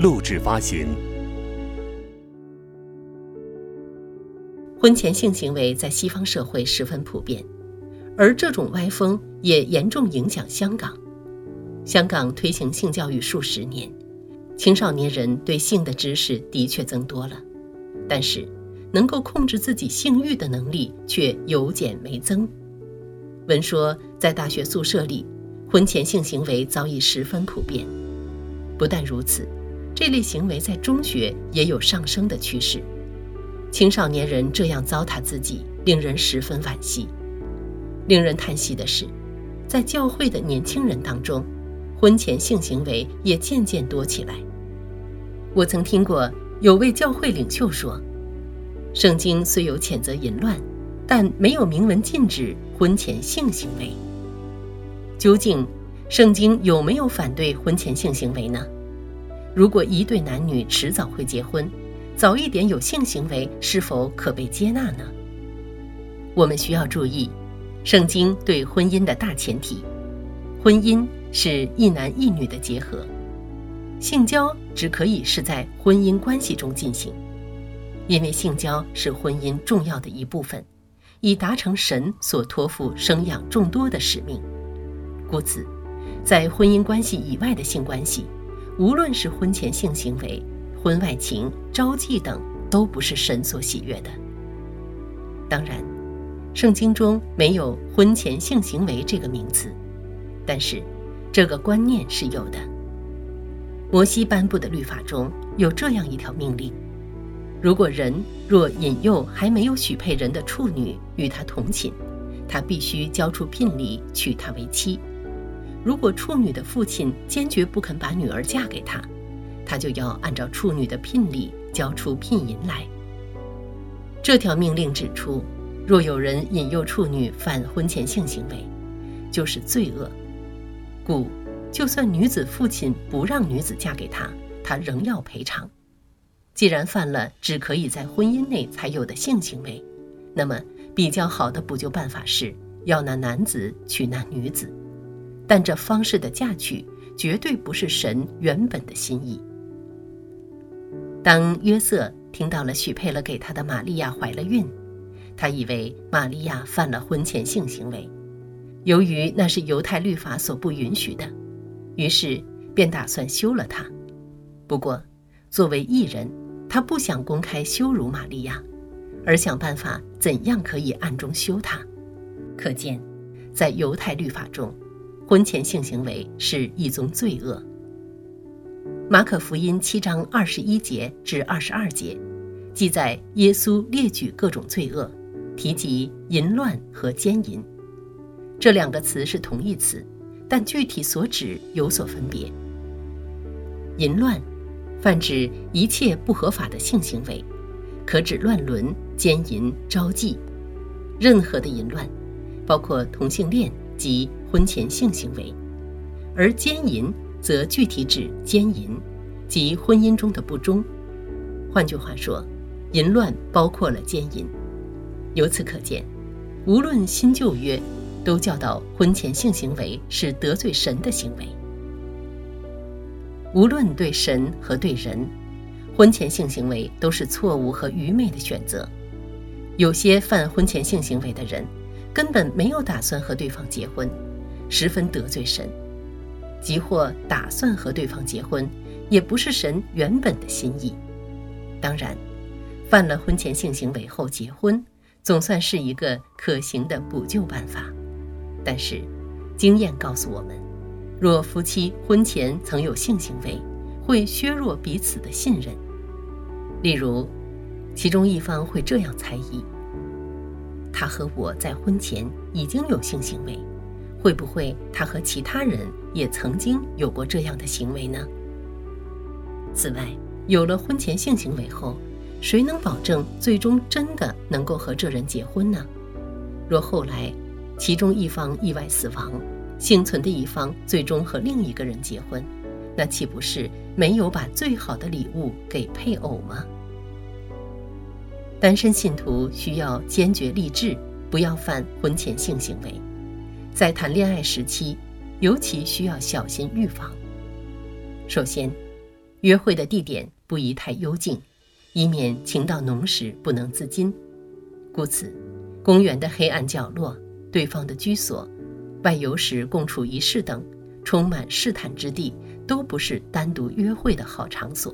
录制发行。婚前性行为在西方社会十分普遍，而这种歪风也严重影响香港。香港推行性教育数十年，青少年人对性的知识的确增多了，但是能够控制自己性欲的能力却有减没增。闻说在大学宿舍里，婚前性行为早已十分普遍。不但如此。这类行为在中学也有上升的趋势，青少年人这样糟蹋自己，令人十分惋惜。令人叹息的是，在教会的年轻人当中，婚前性行为也渐渐多起来。我曾听过有位教会领袖说：“圣经虽有谴责淫乱，但没有明文禁止婚前性行为。”究竟，圣经有没有反对婚前性行为呢？如果一对男女迟早会结婚，早一点有性行为是否可被接纳呢？我们需要注意，圣经对婚姻的大前提：婚姻是一男一女的结合，性交只可以是在婚姻关系中进行，因为性交是婚姻重要的一部分，以达成神所托付生养众多的使命。故此，在婚姻关系以外的性关系。无论是婚前性行为、婚外情、招妓等，都不是神所喜悦的。当然，圣经中没有“婚前性行为”这个名词，但是这个观念是有的。摩西颁布的律法中有这样一条命令：如果人若引诱还没有许配人的处女与他同寝，他必须交出聘礼娶她为妻。如果处女的父亲坚决不肯把女儿嫁给他，他就要按照处女的聘礼交出聘银来。这条命令指出，若有人引诱处女犯婚前性行为，就是罪恶。故，就算女子父亲不让女子嫁给他，他仍要赔偿。既然犯了只可以在婚姻内才有的性行为，那么比较好的补救办法是要那男子娶那女子。但这方式的嫁娶绝对不是神原本的心意。当约瑟听到了许配了给他的玛利亚怀了孕，他以为玛利亚犯了婚前性行为，由于那是犹太律法所不允许的，于是便打算休了她。不过，作为艺人，他不想公开羞辱玛利亚，而想办法怎样可以暗中休她。可见，在犹太律法中。婚前性行为是一宗罪恶。马可福音七章二十一节至二十二节，记载耶稣列举各种罪恶，提及淫乱和奸淫。这两个词是同义词，但具体所指有所分别。淫乱，泛指一切不合法的性行为，可指乱伦、奸淫、招妓，任何的淫乱，包括同性恋。即婚前性行为，而奸淫则具体指奸淫，即婚姻中的不忠。换句话说，淫乱包括了奸淫。由此可见，无论新旧约，都教导婚前性行为是得罪神的行为。无论对神和对人，婚前性行为都是错误和愚昧的选择。有些犯婚前性行为的人。根本没有打算和对方结婚，十分得罪神；即或打算和对方结婚，也不是神原本的心意。当然，犯了婚前性行为后结婚，总算是一个可行的补救办法。但是，经验告诉我们，若夫妻婚前曾有性行为，会削弱彼此的信任。例如，其中一方会这样猜疑。他和我在婚前已经有性行为，会不会他和其他人也曾经有过这样的行为呢？此外，有了婚前性行为后，谁能保证最终真的能够和这人结婚呢？若后来其中一方意外死亡，幸存的一方最终和另一个人结婚，那岂不是没有把最好的礼物给配偶吗？单身信徒需要坚决立志，不要犯婚前性行为，在谈恋爱时期，尤其需要小心预防。首先，约会的地点。不宜太幽静，以免情到浓时不能自禁。故此，公园的黑暗角落、对方的居所、外游时共处一室等充满试探之地，都不是单独约会的好场所。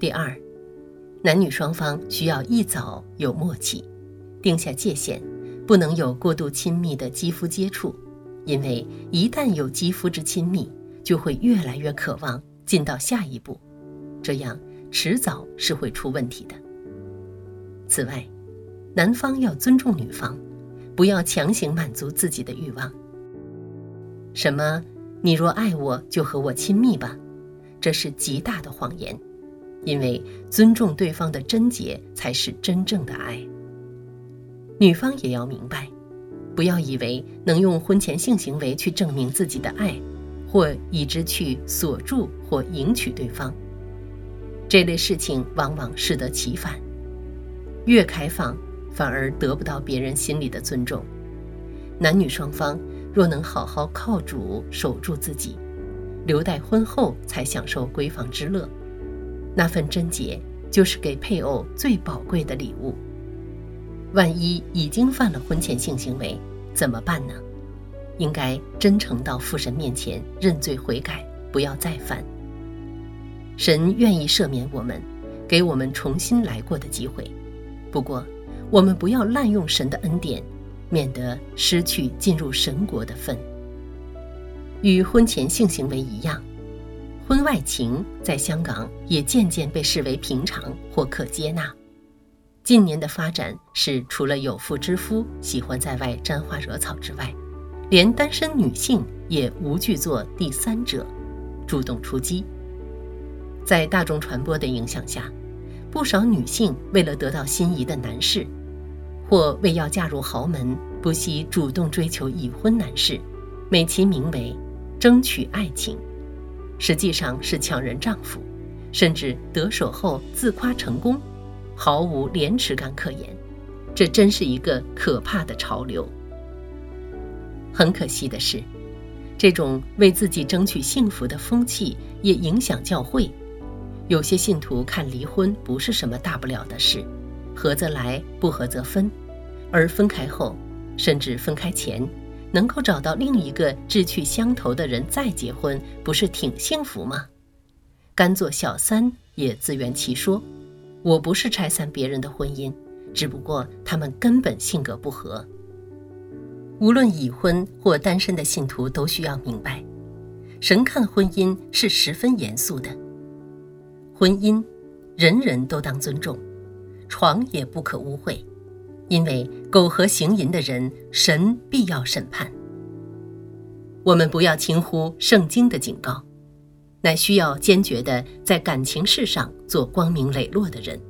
第二，男女双方需要一早有默契，定下界限，不能有过度亲密的肌肤接触，因为一旦有肌肤之亲密，就会越来越渴望进到下一步。这样迟早是会出问题的。此外，男方要尊重女方，不要强行满足自己的欲望。什么“你若爱我，就和我亲密吧”，这是极大的谎言。因为尊重对方的贞洁才是真正的爱。女方也要明白，不要以为能用婚前性行为去证明自己的爱，或以之去锁住或迎娶对方。这类事情往往适得其反，越开放反而得不到别人心里的尊重。男女双方若能好好靠主守住自己，留待婚后才享受闺房之乐，那份贞洁就是给配偶最宝贵的礼物。万一已经犯了婚前性行为，怎么办呢？应该真诚到父神面前认罪悔改，不要再犯。神愿意赦免我们，给我们重新来过的机会。不过，我们不要滥用神的恩典，免得失去进入神国的份。与婚前性行为一样，婚外情在香港也渐渐被视为平常或可接纳。近年的发展是，除了有妇之夫喜欢在外沾花惹草之外，连单身女性也无惧做第三者，主动出击。在大众传播的影响下，不少女性为了得到心仪的男士，或为要嫁入豪门，不惜主动追求已婚男士，美其名为争取爱情，实际上是抢人丈夫，甚至得手后自夸成功，毫无廉耻感可言。这真是一个可怕的潮流。很可惜的是，这种为自己争取幸福的风气也影响教会。有些信徒看离婚不是什么大不了的事，合则来，不合则分，而分开后，甚至分开前，能够找到另一个志趣相投的人再结婚，不是挺幸福吗？甘做小三也自圆其说。我不是拆散别人的婚姻，只不过他们根本性格不合。无论已婚或单身的信徒都需要明白，神看婚姻是十分严肃的。婚姻，人人都当尊重，床也不可污秽，因为苟合行淫的人，神必要审判。我们不要轻忽圣经的警告，乃需要坚决的在感情事上做光明磊落的人，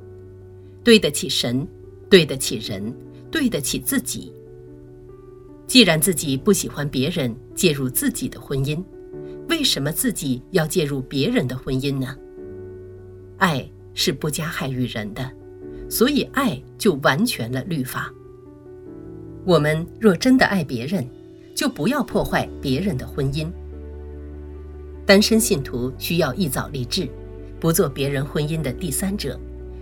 对得起神，对得起人，对得起自己。既然自己不喜欢别人介入自己的婚姻，为什么自己要介入别人的婚姻呢？爱是不加害于人的，所以爱就完全了律法。我们若真的爱别人，就不要破坏别人的婚姻。单身信徒需要一早立志，不做别人婚姻的第三者，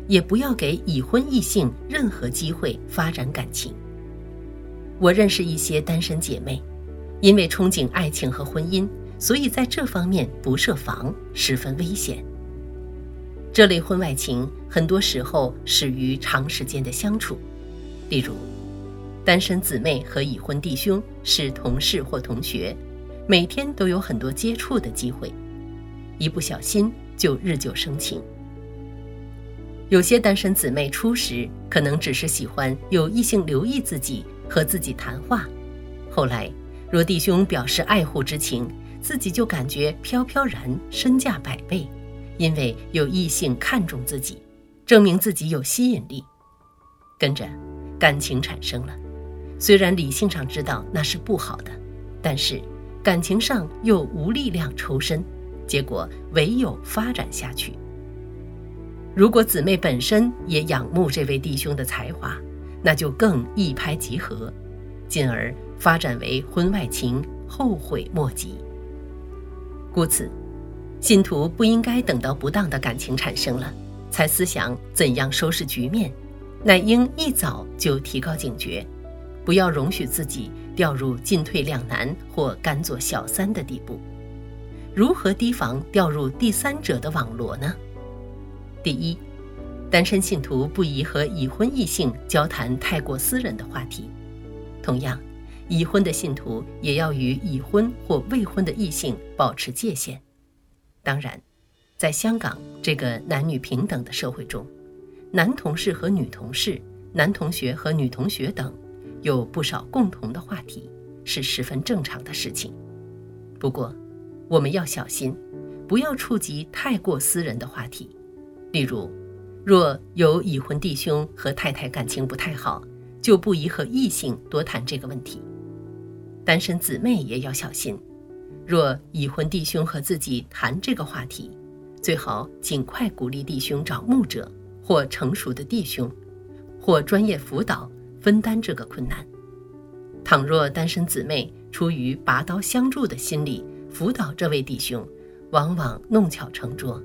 也不要给已婚异性任何机会发展感情。我认识一些单身姐妹，因为憧憬爱情和婚姻，所以在这方面不设防，十分危险。这类婚外情很多时候始于长时间的相处，例如，单身姊妹和已婚弟兄是同事或同学，每天都有很多接触的机会，一不小心就日久生情。有些单身姊妹初时可能只是喜欢有异性留意自己和自己谈话，后来若弟兄表示爱护之情，自己就感觉飘飘然，身价百倍。因为有异性看重自己，证明自己有吸引力，跟着感情产生了。虽然理性上知道那是不好的，但是感情上又无力量抽身，结果唯有发展下去。如果姊妹本身也仰慕这位弟兄的才华，那就更一拍即合，进而发展为婚外情，后悔莫及。故此，信徒不应该等到不当的感情产生了，才思想怎样收拾局面，乃应一早就提高警觉，不要容许自己掉入进退两难或甘做小三的地步。如何提防掉入第三者的网罗呢？第一，单身信徒不宜和已婚异性交谈太过私人的话题。同样，已婚的信徒也要与已婚或未婚的异性保持界限。当然，在香港这个男女平等的社会中，男同事和女同事、男同学和女同学等有不少共同的话题，是十分正常的事情。不过，我们要小心，不要触及太过私人的话题。例如，若有已婚弟兄和太太感情不太好，就不宜和异性多谈这个问题。单身姊妹也要小心，若已婚弟兄和自己谈这个话题，最好尽快鼓励弟兄找牧者或成熟的弟兄，或专业辅导分担这个困难。倘若单身姊妹出于拔刀相助的心理辅导这位弟兄，往往弄巧成拙。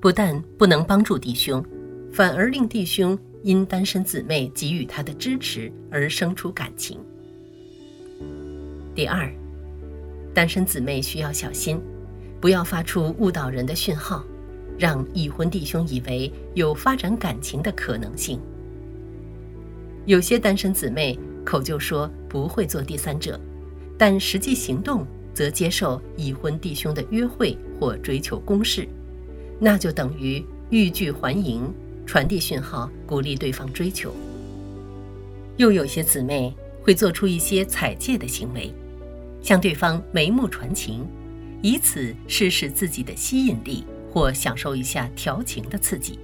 不但不能帮助弟兄，反而令弟兄因单身姊妹给予他的支持而生出感情。第二，单身姊妹需要小心，不要发出误导人的讯号，让已婚弟兄以为有发展感情的可能性。有些单身姊妹口就说不会做第三者，但实际行动则接受已婚弟兄的约会或追求公示。那就等于欲拒还迎，传递讯号，鼓励对方追求。又有些姊妹会做出一些踩界的行为，向对方眉目传情，以此试试自己的吸引力，或享受一下调情的刺激。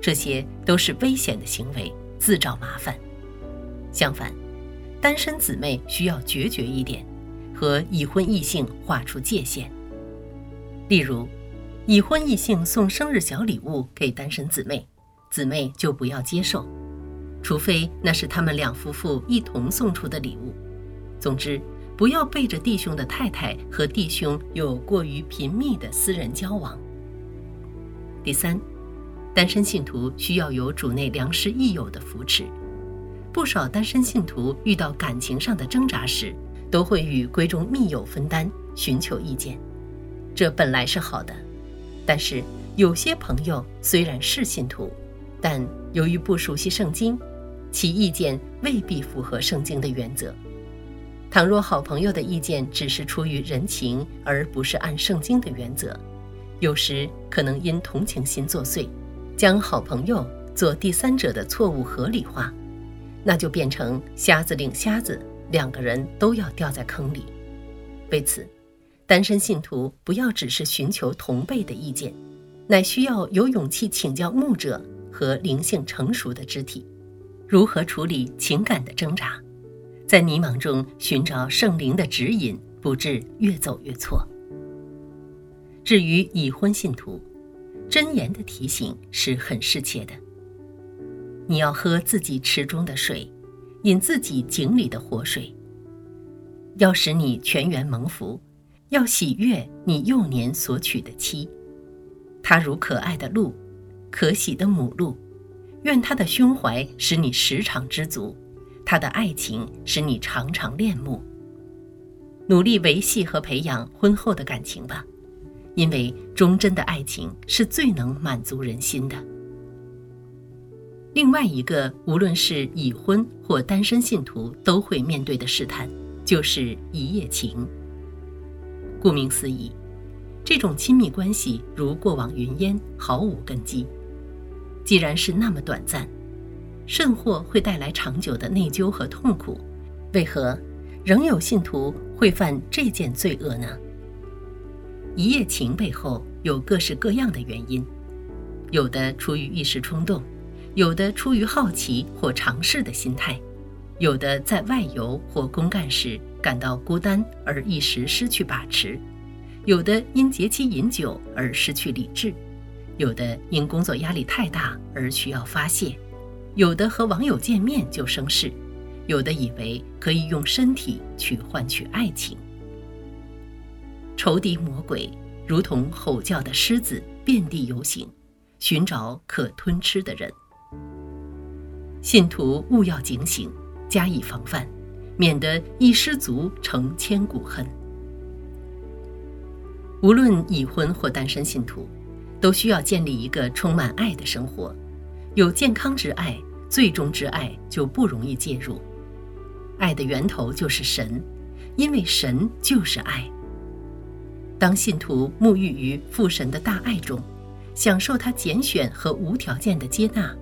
这些都是危险的行为，自找麻烦。相反，单身姊妹需要决绝一点，和已婚异性划出界限。例如。已婚异性送生日小礼物给单身姊妹，姊妹就不要接受，除非那是他们两夫妇一同送出的礼物。总之，不要背着弟兄的太太和弟兄有过于频密的私人交往。第三，单身信徒需要有主内良师益友的扶持。不少单身信徒遇到感情上的挣扎时，都会与闺中密友分担，寻求意见，这本来是好的。但是有些朋友虽然是信徒，但由于不熟悉圣经，其意见未必符合圣经的原则。倘若好朋友的意见只是出于人情，而不是按圣经的原则，有时可能因同情心作祟，将好朋友做第三者的错误合理化，那就变成瞎子领瞎子，两个人都要掉在坑里。为此。单身信徒不要只是寻求同辈的意见，乃需要有勇气请教牧者和灵性成熟的肢体，如何处理情感的挣扎，在迷茫中寻找圣灵的指引，不致越走越错。至于已婚信徒，真言的提醒是很适切的。你要喝自己池中的水，饮自己井里的活水，要使你全员蒙福。要喜悦你幼年所娶的妻，她如可爱的鹿，可喜的母鹿。愿她的胸怀使你时常知足，他的爱情使你常常恋慕。努力维系和培养婚后的感情吧，因为忠贞的爱情是最能满足人心的。另外一个，无论是已婚或单身信徒都会面对的试探，就是一夜情。顾名思义，这种亲密关系如过往云烟，毫无根基。既然是那么短暂，甚或会带来长久的内疚和痛苦，为何仍有信徒会犯这件罪恶呢？一夜情背后有各式各样的原因，有的出于一时冲动，有的出于好奇或尝试的心态，有的在外游或公干时感到孤单而一时失去把持，有的因节期饮酒而失去理智，有的因工作压力太大而需要发泄，有的和网友见面就生事，有的以为可以用身体去换取爱情。仇敌魔鬼如同吼叫的狮子，遍地游行，寻找可吞吃的人。信徒务要警醒，加以防范，免得一失足成千古恨。无论已婚或单身信徒，都需要建立一个充满爱的生活。有健康之爱，最终之爱就不容易介入。爱的源头就是神，因为神就是爱。当信徒沐浴于父神的大爱中，享受他拣选和无条件的接纳，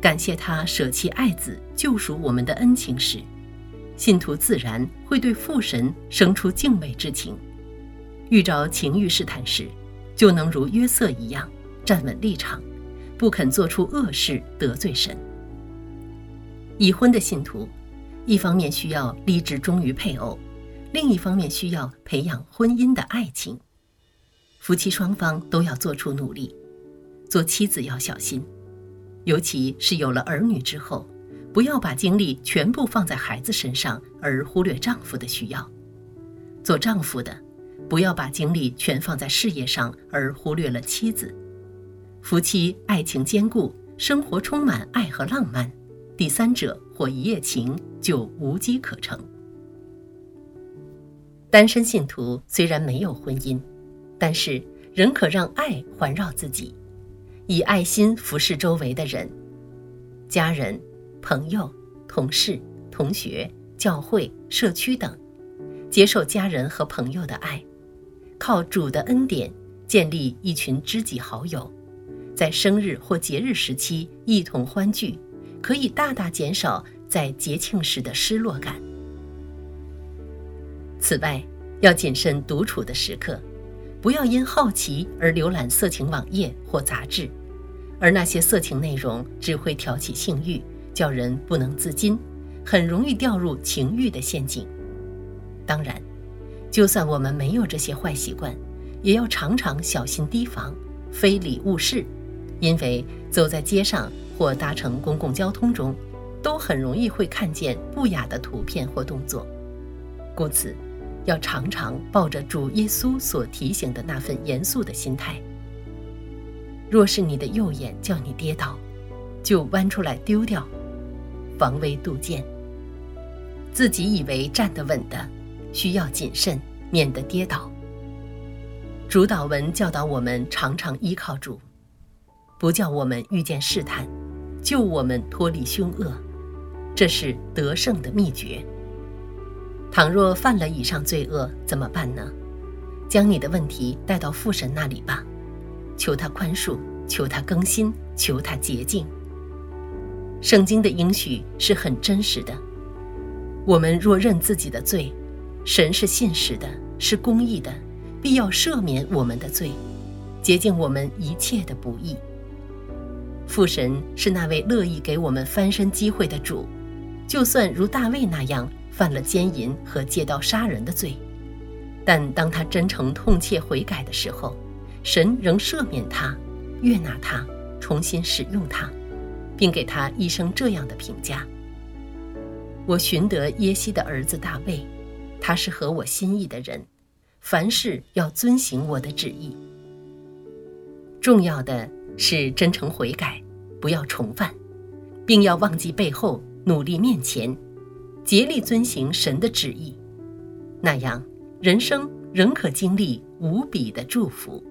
感谢他舍弃爱子救赎我们的恩情时，信徒自然会对父神生出敬畏之情。遇着情欲试探时，就能如约瑟一样站稳立场，不肯做出恶事得罪神。已婚的信徒，一方面需要立志忠于配偶。另一方面，需要培养婚姻的爱情，夫妻双方都要做出努力。做妻子要小心，尤其是有了儿女之后，不要把精力全部放在孩子身上，而忽略丈夫的需要。做丈夫的，不要把精力全放在事业上，而忽略了妻子。夫妻爱情坚固，生活充满爱和浪漫，第三者或一夜情就无机可乘。单身信徒虽然没有婚姻，但是仍可让爱环绕自己，以爱心服侍周围的人，家人、朋友、同事、同学、教会、社区等，接受家人和朋友的爱，靠主的恩典建立一群知己好友，在生日或节日时期一同欢聚，可以大大减少在节庆时的失落感。此外，要谨慎独处的时刻，不要因好奇而浏览色情网页或杂志，而那些色情内容只会挑起性欲，叫人不能自禁，很容易掉入情欲的陷阱。当然，就算我们没有这些坏习惯，也要常常小心提防，非礼勿视，因为走在街上或搭乘公共交通中，都很容易会看见不雅的图片或动作，故此。要常常抱着主耶稣所提醒的那份严肃的心态。若是你的右眼叫你跌倒，就弯出来丢掉，防微杜渐。自己以为站得稳的，需要谨慎，免得跌倒。主导文教导我们常常依靠主，不叫我们遇见试探，救我们脱离凶恶，这是得胜的秘诀。倘若犯了以上罪恶，怎么办呢？将你的问题带到父神那里吧，求他宽恕，求他更新，求他洁净。圣经的应许是很真实的。我们若认自己的罪，神是信实的，是公义的，必要赦免我们的罪，洁净我们一切的不义。父神是那位乐意给我们翻身机会的主，就算如大卫那样。犯了奸淫和借刀杀人的罪，但当他真诚痛切悔改的时候，神仍赦免他，悦纳他，重新使用他，并给他一生这样的评价：我寻得耶西的儿子大卫，他是合我心意的人，凡事要遵行我的旨意。重要的是真诚悔改，不要重犯，并要忘记背后，努力面前。竭力遵行神的旨意，那样人生仍可经历无比的祝福。